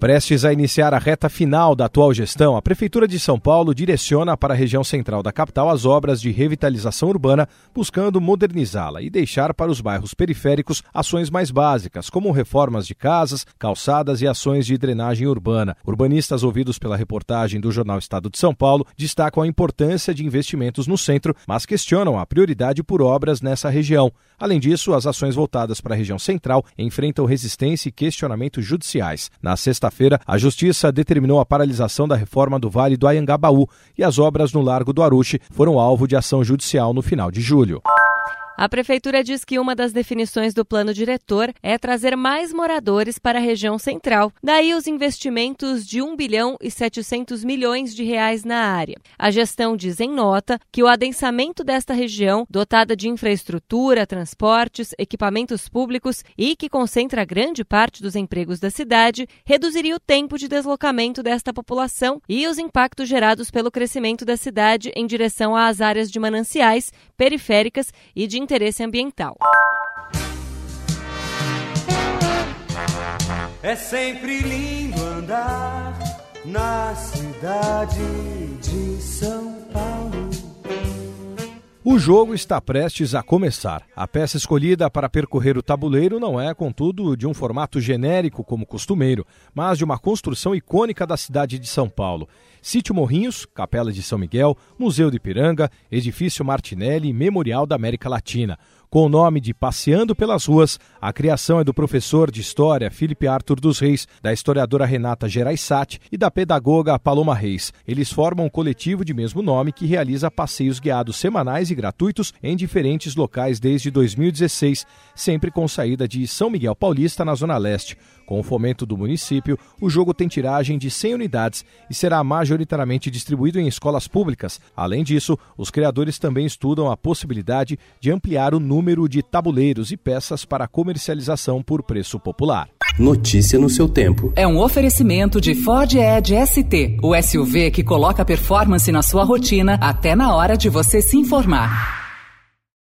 Prestes a iniciar a reta final da atual gestão, a Prefeitura de São Paulo direciona para a região central da capital as obras de revitalização urbana, buscando modernizá-la e deixar para os bairros periféricos ações mais básicas, como reformas de casas, calçadas e ações de drenagem urbana. Urbanistas ouvidos pela reportagem do jornal Estado de São Paulo destacam a importância de investimentos no centro, mas questionam a prioridade por obras nessa região. Além disso, as ações voltadas para a região central enfrentam resistência e questionamentos judiciais. Na sexta sexta-feira, a Justiça determinou a paralisação da reforma do Vale do Ayangabaú e as obras no Largo do Aruche foram alvo de ação judicial no final de julho. A Prefeitura diz que uma das definições do plano diretor é trazer mais moradores para a região central. Daí os investimentos de 1 bilhão e 700 milhões de reais na área. A gestão diz em nota que o adensamento desta região, dotada de infraestrutura, transportes, equipamentos públicos e que concentra grande parte dos empregos da cidade, reduziria o tempo de deslocamento desta população e os impactos gerados pelo crescimento da cidade em direção às áreas de mananciais, periféricas e de interesse ambiental. É sempre lindo andar na cidade de São. O jogo está prestes a começar. A peça escolhida para percorrer o tabuleiro não é, contudo, de um formato genérico como costumeiro, mas de uma construção icônica da cidade de São Paulo. Sítio Morrinhos, Capela de São Miguel, Museu de Ipiranga, Edifício Martinelli e Memorial da América Latina. Com o nome de Passeando pelas Ruas, a criação é do professor de História Felipe Arthur dos Reis, da historiadora Renata Geraisati e da pedagoga Paloma Reis. Eles formam um coletivo de mesmo nome que realiza passeios guiados semanais e gratuitos em diferentes locais desde 2016, sempre com saída de São Miguel Paulista, na Zona Leste. Com o fomento do município, o jogo tem tiragem de 100 unidades e será majoritariamente distribuído em escolas públicas. Além disso, os criadores também estudam a possibilidade de ampliar o número de tabuleiros e peças para comercialização por preço popular. Notícia no seu tempo. É um oferecimento de Ford Edge ST, o SUV que coloca performance na sua rotina até na hora de você se informar.